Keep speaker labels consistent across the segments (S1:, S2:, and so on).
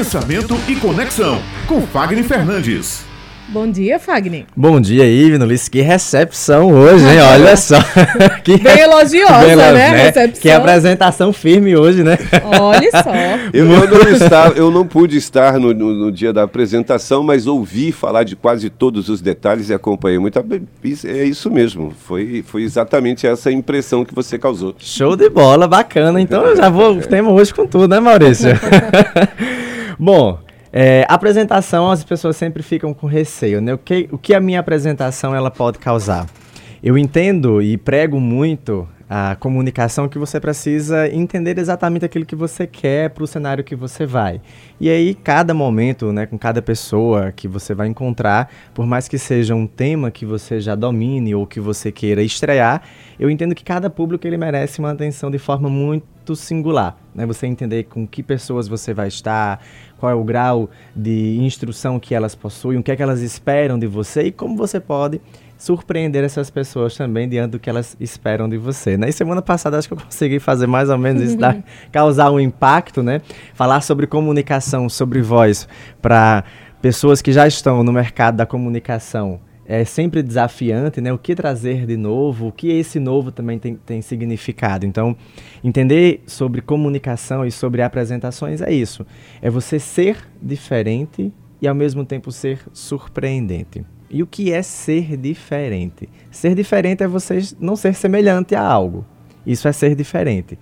S1: Pensamento e Conexão, com Fagner Fernandes.
S2: Bom dia, Fagner.
S3: Bom dia, Ivnulis. Que recepção hoje, hein? Olha só.
S2: que Bem elogiosa, Bem, né? né?
S3: Recepção. Que apresentação firme hoje, né?
S2: Olha só.
S4: Eu, não, estar, eu não pude estar no, no, no, dia da apresentação, mas ouvi falar de quase todos os detalhes e acompanhei muito. É isso mesmo. Foi, foi exatamente essa impressão que você causou.
S3: Show de bola, bacana. Então eu já vou. Temos hoje com tudo, né, Maurício? Bom. É, apresentação, as pessoas sempre ficam com receio, né? O que, o que a minha apresentação ela pode causar? Eu entendo e prego muito a comunicação que você precisa entender exatamente aquilo que você quer para o cenário que você vai. E aí, cada momento, né, com cada pessoa que você vai encontrar, por mais que seja um tema que você já domine ou que você queira estrear, eu entendo que cada público ele merece uma atenção de forma muito singular. Né? Você entender com que pessoas você vai estar, qual é o grau de instrução que elas possuem, o que é que elas esperam de você e como você pode surpreender essas pessoas também diante do que elas esperam de você. Né? E semana passada acho que eu consegui fazer mais ou menos isso, dar, causar um impacto, né? Falar sobre comunicação, sobre voz para pessoas que já estão no mercado da comunicação. É sempre desafiante, né? O que trazer de novo, o que esse novo também tem, tem significado. Então, entender sobre comunicação e sobre apresentações é isso. É você ser diferente e ao mesmo tempo ser surpreendente. E o que é ser diferente? Ser diferente é você não ser semelhante a algo. Isso é ser diferente.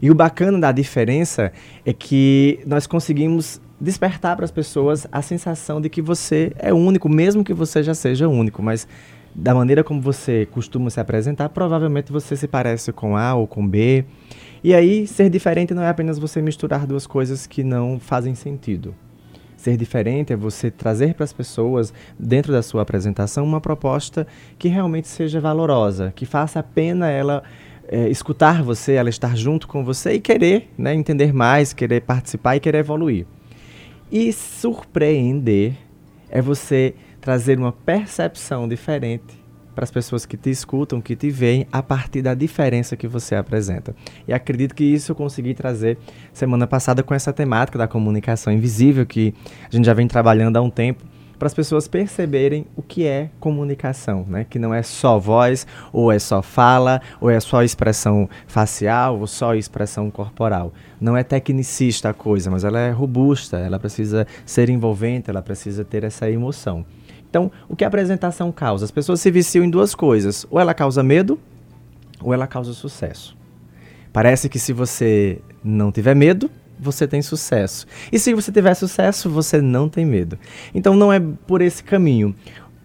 S3: E o bacana da diferença é que nós conseguimos despertar para as pessoas a sensação de que você é único, mesmo que você já seja único, mas da maneira como você costuma se apresentar, provavelmente você se parece com A ou com B. E aí, ser diferente não é apenas você misturar duas coisas que não fazem sentido. Ser diferente é você trazer para as pessoas, dentro da sua apresentação, uma proposta que realmente seja valorosa, que faça a pena ela é, escutar você, ela estar junto com você e querer né, entender mais, querer participar e querer evoluir. E surpreender é você trazer uma percepção diferente para as pessoas que te escutam, que te veem, a partir da diferença que você apresenta. E acredito que isso eu consegui trazer semana passada com essa temática da comunicação invisível, que a gente já vem trabalhando há um tempo para as pessoas perceberem o que é comunicação, né? Que não é só voz, ou é só fala, ou é só expressão facial, ou só expressão corporal. Não é tecnicista a coisa, mas ela é robusta, ela precisa ser envolvente, ela precisa ter essa emoção. Então, o que a apresentação causa? As pessoas se viciam em duas coisas. Ou ela causa medo, ou ela causa sucesso. Parece que se você não tiver medo, você tem sucesso. E se você tiver sucesso, você não tem medo. Então não é por esse caminho.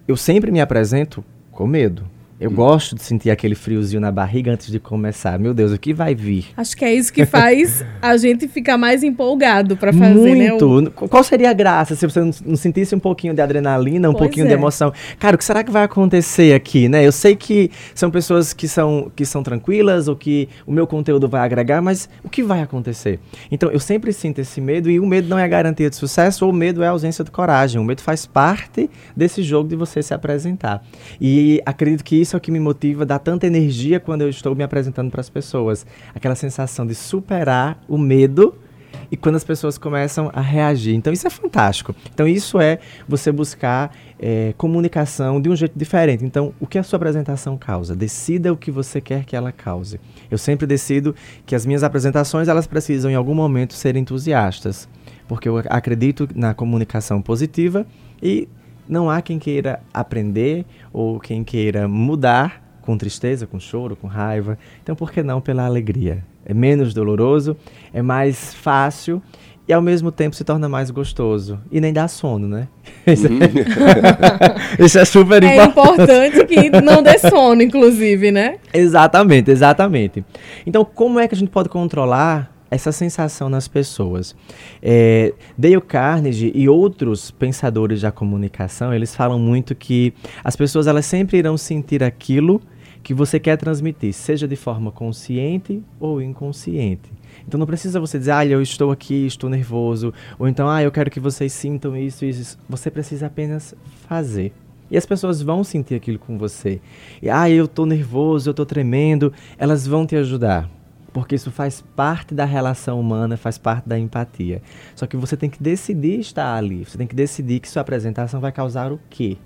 S3: Eu sempre me apresento com medo. Eu hum. gosto de sentir aquele friozinho na barriga antes de começar. Meu Deus, o que vai vir?
S2: Acho que é isso que faz a gente ficar mais empolgado para fazer,
S3: né? Muito. Né? O... Qual seria a graça se você não sentisse um pouquinho de adrenalina, um pois pouquinho é. de emoção? Cara, o que será que vai acontecer aqui, né? Eu sei que são pessoas que são, que são tranquilas ou que o meu conteúdo vai agregar, mas o que vai acontecer? Então, eu sempre sinto esse medo e o medo não é garantia de sucesso ou o medo é ausência de coragem. O medo faz parte desse jogo de você se apresentar. E acredito que isso isso é o que me motiva, dá tanta energia quando eu estou me apresentando para as pessoas. Aquela sensação de superar o medo e quando as pessoas começam a reagir. Então isso é fantástico. Então isso é você buscar é, comunicação de um jeito diferente. Então o que a sua apresentação causa? Decida o que você quer que ela cause. Eu sempre decido que as minhas apresentações elas precisam em algum momento ser entusiastas, porque eu acredito na comunicação positiva e não há quem queira aprender ou quem queira mudar com tristeza, com choro, com raiva. Então, por que não pela alegria? É menos doloroso, é mais fácil e ao mesmo tempo se torna mais gostoso. E nem dá sono, né? Isso, uhum. é... Isso é super
S2: importante. É importante que não dê sono, inclusive, né?
S3: Exatamente, exatamente. Então, como é que a gente pode controlar essa sensação nas pessoas. É, Dale Carnegie e outros pensadores da comunicação, eles falam muito que as pessoas elas sempre irão sentir aquilo que você quer transmitir, seja de forma consciente ou inconsciente. Então não precisa você dizer, ah, eu estou aqui, estou nervoso, ou então, ah, eu quero que vocês sintam isso, isso. Você precisa apenas fazer. E as pessoas vão sentir aquilo com você. E, ah, eu estou nervoso, eu estou tremendo. Elas vão te ajudar porque isso faz parte da relação humana, faz parte da empatia. Só que você tem que decidir estar ali, você tem que decidir que sua apresentação vai causar o quê?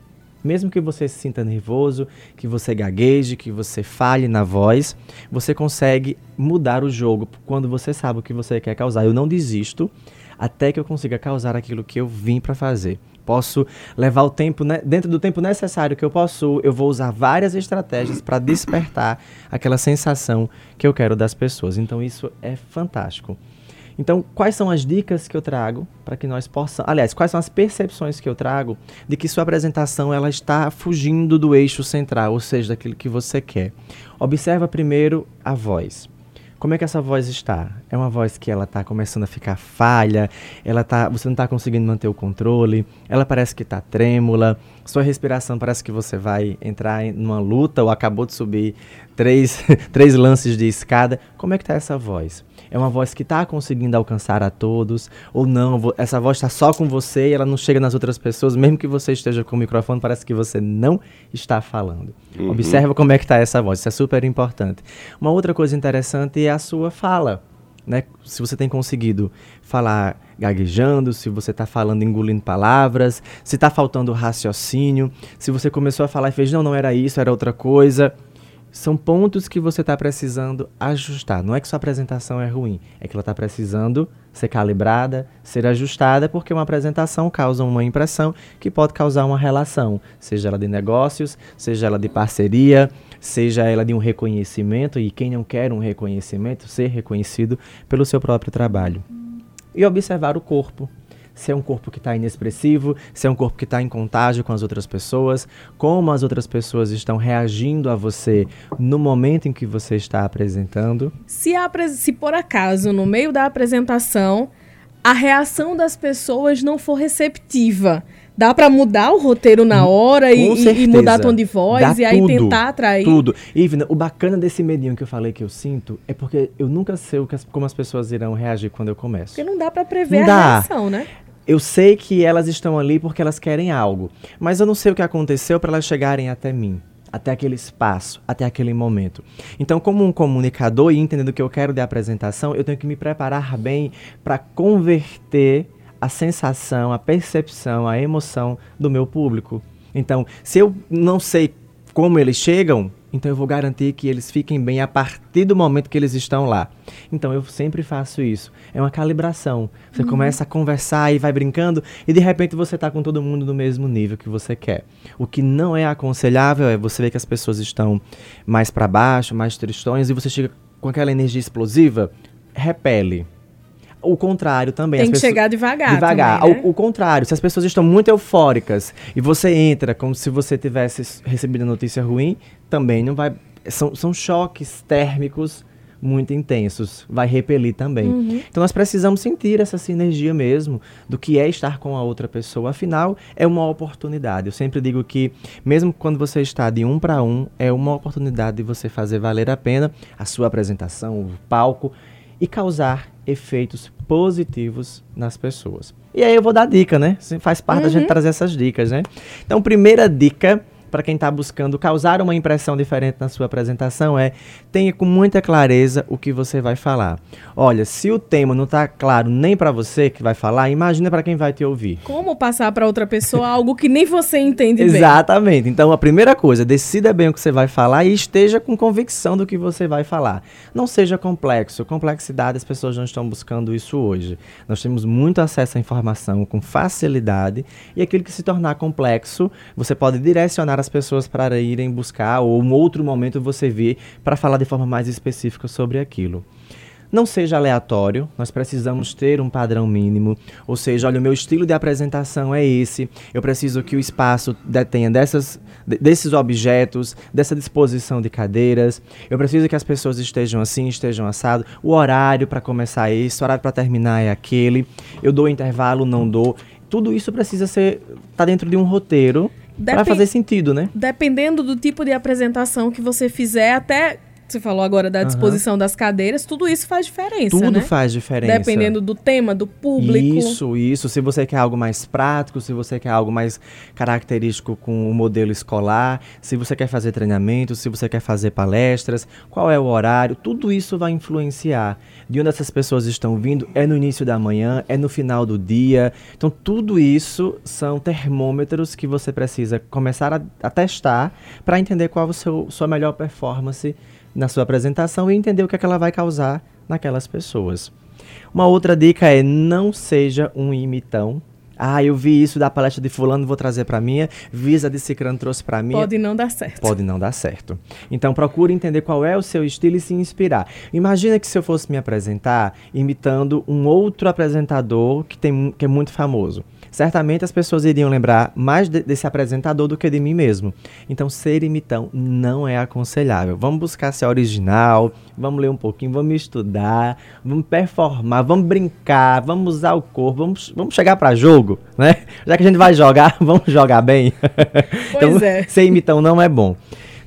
S3: Mesmo que você se sinta nervoso, que você gagueje, que você falhe na voz, você consegue mudar o jogo quando você sabe o que você quer causar. Eu não desisto até que eu consiga causar aquilo que eu vim para fazer. Posso levar o tempo, né, dentro do tempo necessário que eu posso, eu vou usar várias estratégias para despertar aquela sensação que eu quero das pessoas. Então isso é fantástico. Então, quais são as dicas que eu trago para que nós possamos, aliás, quais são as percepções que eu trago de que sua apresentação ela está fugindo do eixo central, ou seja, daquilo que você quer. Observa primeiro a voz. Como é que essa voz está? É uma voz que ela está começando a ficar falha, ela tá, você não está conseguindo manter o controle, ela parece que está trêmula, sua respiração parece que você vai entrar em uma luta ou acabou de subir três, três lances de escada. Como é que está essa voz? É uma voz que está conseguindo alcançar a todos ou não? Essa voz está só com você e ela não chega nas outras pessoas, mesmo que você esteja com o microfone, parece que você não está falando. Uhum. Observa como é que está essa voz, isso é super importante. Uma outra coisa interessante é a sua fala. Né? Se você tem conseguido falar gaguejando, se você está falando engolindo palavras, se está faltando raciocínio, se você começou a falar e fez, não, não era isso, era outra coisa. São pontos que você está precisando ajustar. Não é que sua apresentação é ruim, é que ela está precisando ser calibrada, ser ajustada, porque uma apresentação causa uma impressão que pode causar uma relação, seja ela de negócios, seja ela de parceria, seja ela de um reconhecimento, e quem não quer um reconhecimento, ser reconhecido pelo seu próprio trabalho. E observar o corpo se é um corpo que está inexpressivo, se é um corpo que está em contágio com as outras pessoas, como as outras pessoas estão reagindo a você no momento em que você está apresentando.
S2: Se, se por acaso, no meio da apresentação, a reação das pessoas não for receptiva, dá para mudar o roteiro na hora e, e, mudar tom de voz Dá e aí tudo, tentar atrair.
S3: Tudo. Ivna, o bacana desse medinho que eu falei que eu sinto é porque eu nunca sei as, como as pessoas irão reagir quando eu começo.
S2: Porque não dá para prever não a dá. reação, né?
S3: Eu sei que elas estão ali porque elas querem algo, mas eu não sei o que aconteceu para elas chegarem até mim, até aquele espaço, até aquele momento. Então, como um comunicador e entendendo o que eu quero de apresentação, eu tenho que me preparar bem para converter a sensação, a percepção, a emoção do meu público. Então, se eu não sei como eles chegam, então eu vou garantir que eles fiquem bem a partir do momento que eles estão lá. Então eu sempre faço isso. É uma calibração. Você uhum. começa a conversar e vai brincando e de repente você está com todo mundo no mesmo nível que você quer. O que não é aconselhável é você ver que as pessoas estão mais para baixo, mais tristões e você chega com aquela energia explosiva, repele o contrário também.
S2: Tem que pessoas... chegar devagar.
S3: Devagar.
S2: Também, né?
S3: o, o, contrário, se as pessoas estão muito eufóricas e você entra como se você tivesse recebido a notícia ruim, também não vai. São, são choques térmicos muito intensos. Vai repelir também. Uhum. Então nós precisamos sentir essa sinergia mesmo do que é estar com a outra pessoa. Afinal, é uma oportunidade. Eu sempre digo que, mesmo quando você está de um para um, é uma oportunidade de você fazer valer a pena a sua apresentação, o palco e causar efeitos positivos nas pessoas. E aí eu vou dar dica, né? Faz parte uhum. da gente uhum. trazer essas dicas, né? Então, primeira dica para quem está buscando causar uma impressão diferente na sua apresentação é tenha com muita clareza o que você vai falar. Olha, se o tema não está claro nem para você que vai falar, imagina para quem vai te ouvir.
S2: Como passar para outra pessoa algo que nem você entende bem?
S3: Exatamente. Então, a primeira coisa, decida bem o que você vai falar e esteja com convicção do que você vai falar. Não seja complexo. Complexidade, as pessoas não estão buscando isso hoje. Nós temos muito acesso à informação com facilidade e aquilo que se tornar complexo, você pode direcionar as pessoas para irem buscar, ou um outro momento você vê para falar de forma mais específica sobre aquilo. Não seja aleatório, nós precisamos ter um padrão mínimo. Ou seja, olha, o meu estilo de apresentação é esse. Eu preciso que o espaço detenha dessas, desses objetos, dessa disposição de cadeiras. Eu preciso que as pessoas estejam assim, estejam assado. O horário para começar é esse, o horário para terminar é aquele. Eu dou intervalo, não dou. Tudo isso precisa ser tá dentro de um roteiro para fazer sentido, né?
S2: Dependendo do tipo de apresentação que você fizer, até você falou agora da disposição uhum. das cadeiras, tudo isso faz diferença,
S3: Tudo
S2: né?
S3: faz diferença.
S2: Dependendo do tema, do público.
S3: Isso, isso. Se você quer algo mais prático, se você quer algo mais característico com o modelo escolar, se você quer fazer treinamento, se você quer fazer palestras, qual é o horário, tudo isso vai influenciar. De onde essas pessoas estão vindo, é no início da manhã, é no final do dia. Então, tudo isso são termômetros que você precisa começar a, a testar para entender qual a sua melhor performance na sua apresentação e entender o que, é que ela vai causar naquelas pessoas. Uma outra dica é não seja um imitão. Ah, eu vi isso da palestra de fulano, vou trazer para minha. Visa de Cicrano trouxe para mim.
S2: Pode não dar certo.
S3: Pode não dar certo. Então procure entender qual é o seu estilo e se inspirar. Imagina que se eu fosse me apresentar imitando um outro apresentador que, tem, que é muito famoso certamente as pessoas iriam lembrar mais de, desse apresentador do que de mim mesmo. Então, ser imitão não é aconselhável. Vamos buscar ser original, vamos ler um pouquinho, vamos estudar, vamos performar, vamos brincar, vamos usar o corpo, vamos, vamos chegar para jogo, né? Já que a gente vai jogar, vamos jogar bem.
S2: Pois então, é.
S3: ser imitão não é bom.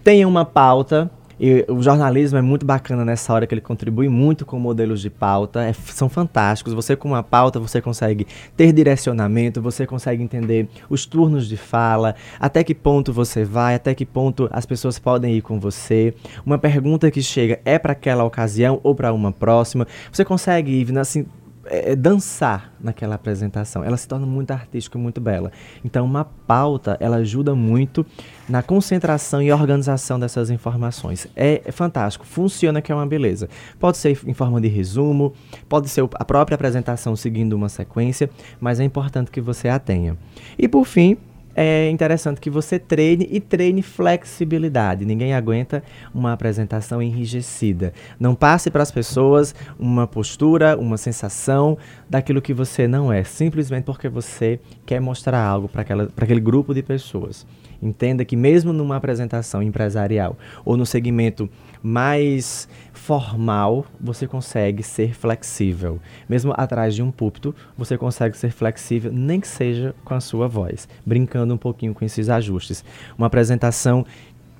S3: Tenha uma pauta, e o jornalismo é muito bacana nessa hora que ele contribui muito com modelos de pauta, é, são fantásticos. Você com uma pauta, você consegue ter direcionamento, você consegue entender os turnos de fala, até que ponto você vai, até que ponto as pessoas podem ir com você. Uma pergunta que chega é para aquela ocasião ou para uma próxima. Você consegue ir assim, é, é, dançar naquela apresentação. Ela se torna muito artística e muito bela. Então, uma pauta, ela ajuda muito na concentração e organização dessas informações. É, é, fantástico, funciona que é uma beleza. Pode ser em forma de resumo, pode ser a própria apresentação seguindo uma sequência, mas é importante que você a tenha. E por fim, é interessante que você treine e treine flexibilidade. Ninguém aguenta uma apresentação enrijecida. Não passe para as pessoas uma postura, uma sensação daquilo que você não é, simplesmente porque você quer mostrar algo para aquele grupo de pessoas. Entenda que mesmo numa apresentação empresarial ou no segmento mais formal, você consegue ser flexível. Mesmo atrás de um púlpito, você consegue ser flexível, nem que seja com a sua voz, brincando um pouquinho com esses ajustes. Uma apresentação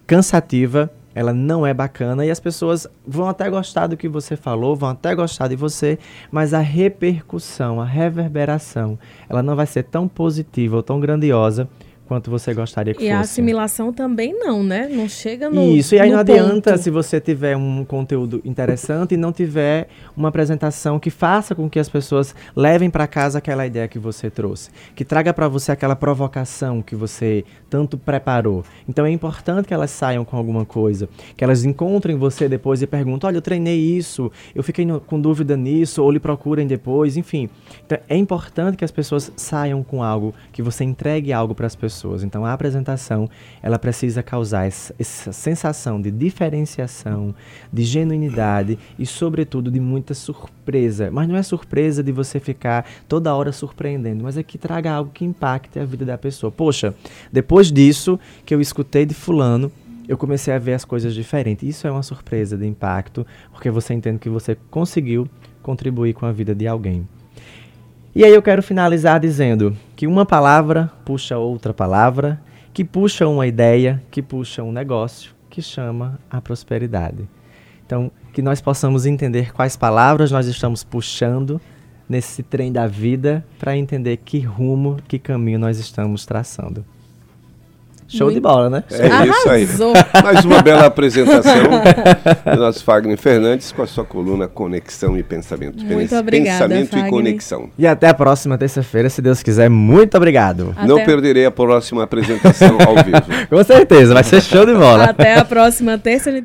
S3: cansativa, ela não é bacana e as pessoas vão até gostar do que você falou, vão até gostar de você, mas a repercussão, a reverberação, ela não vai ser tão positiva ou tão grandiosa quanto você gostaria que
S2: e
S3: fosse.
S2: E a assimilação também não, né? Não chega no
S3: Isso, e aí
S2: não
S3: adianta se você tiver um conteúdo interessante e não tiver uma apresentação que faça com que as pessoas levem para casa aquela ideia que você trouxe, que traga para você aquela provocação que você tanto preparou. Então é importante que elas saiam com alguma coisa, que elas encontrem você depois e perguntem: "Olha, eu treinei isso, eu fiquei no, com dúvida nisso", ou lhe procurem depois, enfim. Então é importante que as pessoas saiam com algo, que você entregue algo para as pessoas pessoas. Então a apresentação ela precisa causar essa, essa sensação de diferenciação, de genuinidade e sobretudo de muita surpresa. Mas não é surpresa de você ficar toda hora surpreendendo, mas é que traga algo que impacte a vida da pessoa. Poxa, depois disso que eu escutei de fulano, eu comecei a ver as coisas diferentes. Isso é uma surpresa de impacto, porque você entende que você conseguiu contribuir com a vida de alguém. E aí eu quero finalizar dizendo que uma palavra puxa outra palavra, que puxa uma ideia, que puxa um negócio, que chama a prosperidade. Então, que nós possamos entender quais palavras nós estamos puxando nesse trem da vida para entender que rumo, que caminho nós estamos traçando. Show Muito. de bola, né?
S4: É Arrasou. isso aí. Mais uma bela apresentação do nosso Fagner Fernandes com a sua coluna Conexão e Pensamento.
S2: Muito obrigada,
S4: Pensamento
S2: Fagner.
S4: e Conexão.
S3: E até a próxima terça-feira, se Deus quiser. Muito obrigado.
S4: Até. Não perderei a próxima apresentação ao vivo.
S3: com certeza, vai ser show de bola.
S2: Até a próxima terça.